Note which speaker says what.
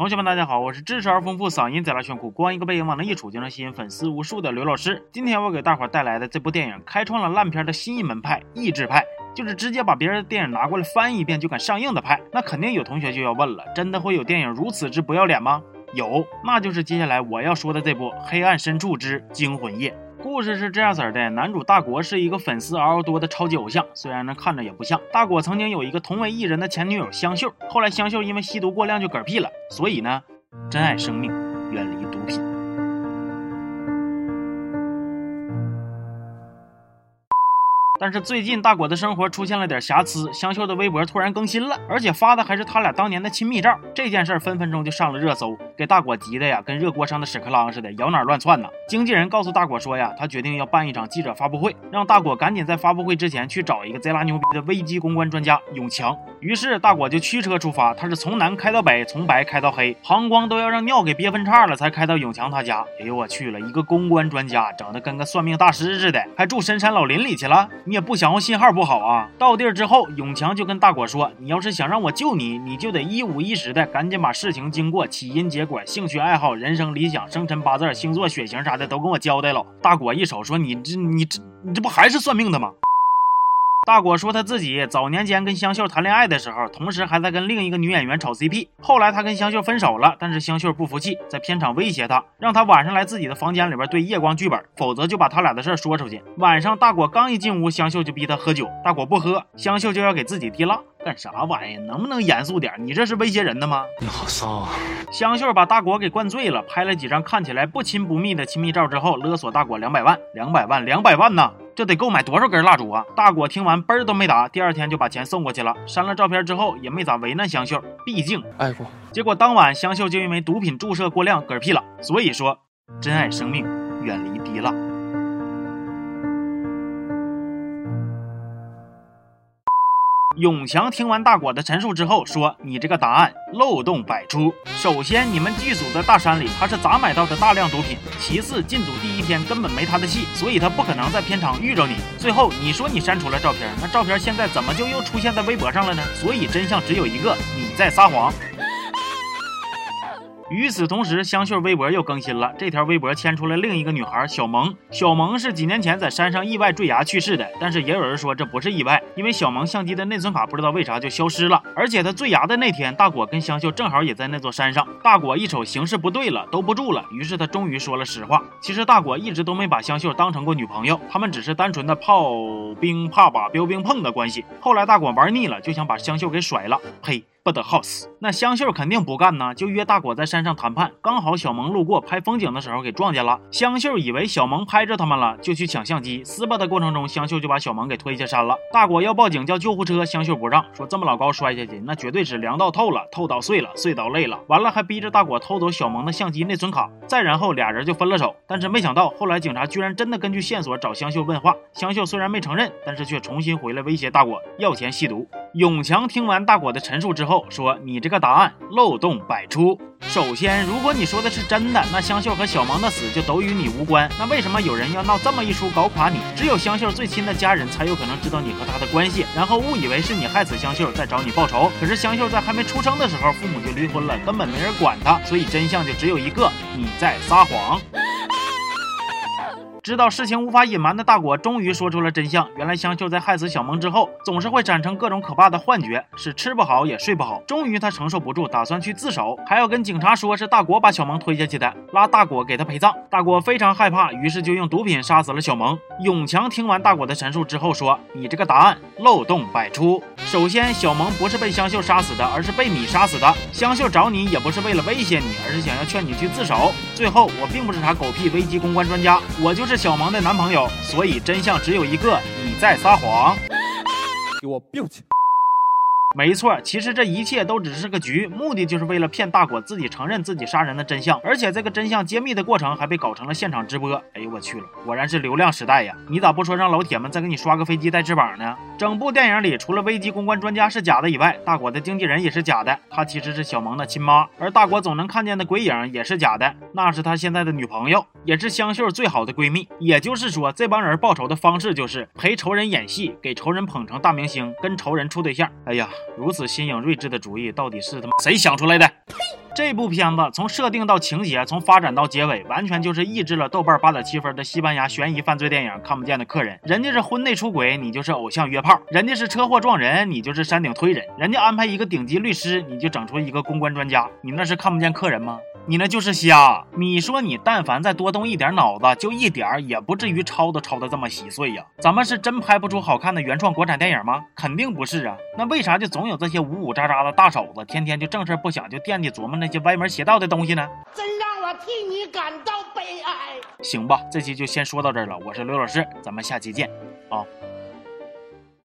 Speaker 1: 同学们，大家好，我是知识而丰富、嗓音贼拉炫酷、光一个背影往那一杵就能吸引粉丝无数的刘老师。今天我给大伙带来的这部电影，开创了烂片的新一门派——译制派，就是直接把别人的电影拿过来翻一遍就敢上映的派。那肯定有同学就要问了，真的会有电影如此之不要脸吗？有，那就是接下来我要说的这部《黑暗深处之惊魂夜》。故事是这样子的，男主大国是一个粉丝嗷嗷多的超级偶像，虽然呢看着也不像。大国曾经有一个同为艺人的前女友香秀，后来香秀因为吸毒过量就嗝屁了，所以呢，珍爱生命，远离毒品。但是最近大果的生活出现了点瑕疵，香秀的微博突然更新了，而且发的还是他俩当年的亲密照。这件事分分钟就上了热搜，给大果急的呀，跟热锅上的屎壳郎似的，摇哪乱窜呢。经纪人告诉大果说呀，他决定要办一场记者发布会，让大果赶紧在发布会之前去找一个贼拉牛逼的危机公关专家永强。于是大果就驱车出发，他是从南开到北，从白开到黑，膀胱都要让尿给憋分叉了，才开到永强他家。哎呦我去了，一个公关专家，整的跟个算命大师似的，还住深山老林里去了。你也不想信号不好啊！到地儿之后，永强就跟大果说：“你要是想让我救你，你就得一五一十的赶紧把事情经过、起因、结果、管兴趣爱好、人生理想、生辰八字、星座、血型啥的都跟我交代了。”大果一瞅说：“你这、你这、你这不还是算命的吗？”大果说他自己早年间跟香秀谈恋爱的时候，同时还在跟另一个女演员炒 CP。后来他跟香秀分手了，但是香秀不服气，在片场威胁他，让他晚上来自己的房间里边对夜光剧本，否则就把他俩的事说出去。晚上大果刚一进屋，香秀就逼他喝酒，大果不喝，香秀就要给自己滴蜡。干啥玩意？能不能严肃点？你这是威胁人的吗？
Speaker 2: 你好骚啊！
Speaker 1: 香秀把大果给灌醉了，拍了几张看起来不亲不密的亲密照之后，勒索大果两百万，两百万，两百万呐！这得购买多少根蜡烛啊？大果听完嘣儿都没打，第二天就把钱送过去了。删了照片之后，也没咋为难香秀，毕竟
Speaker 2: 爱过。
Speaker 1: 结果当晚香秀就因为毒品注射过量嗝屁了。所以说，珍爱生命，远离滴蜡。永强听完大果的陈述之后说：“你这个答案漏洞百出。首先，你们剧组在大山里，他是咋买到的大量毒品？其次，进组第一天根本没他的戏，所以他不可能在片场遇着你。最后，你说你删除了照片，那照片现在怎么就又出现在微博上了呢？所以真相只有一个，你在撒谎。”与此同时，香秀微博又更新了，这条微博牵出了另一个女孩小萌。小萌是几年前在山上意外坠崖去世的，但是也有人说这不是意外，因为小萌相机的内存卡不知道为啥就消失了。而且她坠崖的那天，大果跟香秀正好也在那座山上。大果一瞅形势不对了，兜不住了，于是他终于说了实话。其实大果一直都没把香秀当成过女朋友，他们只是单纯的炮兵怕把标兵碰的关系。后来大果玩腻了，就想把香秀给甩了。呸！不得好死！那香秀肯定不干呢，就约大果在山上谈判。刚好小萌路过拍风景的时候给撞见了。香秀以为小萌拍着他们了，就去抢相机。撕巴的过程中，香秀就把小萌给推下山了。大果要报警叫救护车，香秀不让，说这么老高摔下去，那绝对是凉到透了，透到碎了，碎到累了。完了还逼着大果偷走小萌的相机内存卡。再然后俩人就分了手。但是没想到后来警察居然真的根据线索找香秀问话。香秀虽然没承认，但是却重新回来威胁大果要钱吸毒。永强听完大果的陈述之后后说：“你这个答案漏洞百出。首先，如果你说的是真的，那香秀和小萌的死就都与你无关。那为什么有人要闹这么一出搞垮你？只有香秀最亲的家人才有可能知道你和他的关系，然后误以为是你害死香秀，在找你报仇。可是香秀在还没出生的时候，父母就离婚了，根本没人管他，所以真相就只有一个：你在撒谎。”知道事情无法隐瞒的大果终于说出了真相。原来香秀在害死小萌之后，总是会产生各种可怕的幻觉，是吃不好也睡不好。终于他承受不住，打算去自首，还要跟警察说是大果把小萌推下去的，拉大果给他陪葬。大果非常害怕，于是就用毒品杀死了小萌。永强听完大果的陈述之后说：“你这个答案漏洞百出。首先，小萌不是被香秀杀死的，而是被你杀死的。香秀找你也不是为了威胁你，而是想要劝你去自首。最后，我并不是啥狗屁危机公关专家，我就是。”小萌的男朋友，所以真相只有一个，你在撒谎。
Speaker 2: 给我闭起。
Speaker 1: 没错，其实这一切都只是个局，目的就是为了骗大果自己承认自己杀人的真相，而且这个真相揭秘的过程还被搞成了现场直播。哎呦我去了，果然是流量时代呀！你咋不说让老铁们再给你刷个飞机带翅膀呢？整部电影里除了危机公关专家是假的以外，大果的经纪人也是假的，他其实是小萌的亲妈，而大果总能看见的鬼影也是假的，那是他现在的女朋友。也是香秀最好的闺蜜。也就是说，这帮人报仇的方式就是陪仇人演戏，给仇人捧成大明星，跟仇人处对象。哎呀，如此新颖睿智的主意，到底是他妈谁想出来的？这部片子从设定到情节，从发展到结尾，完全就是抑制了豆瓣八点七分的西班牙悬疑犯罪电影《看不见的客人》。人家是婚内出轨，你就是偶像约炮；人家是车祸撞人，你就是山顶推人；人家安排一个顶级律师，你就整出一个公关专家。你那是看不见客人吗？你那就是瞎。你说你但凡再多动一点脑子，就一点儿也不至于抄都抄的这么稀碎呀。咱们是真拍不出好看的原创国产电影吗？肯定不是啊。那为啥就总有这些五五渣渣的大手子，天天就正事不想，就惦记琢磨那些歪门邪道的东西呢？
Speaker 3: 真让我替你感到悲哀。
Speaker 1: 行吧，这期就先说到这儿了。我是刘老师，咱们下期见啊。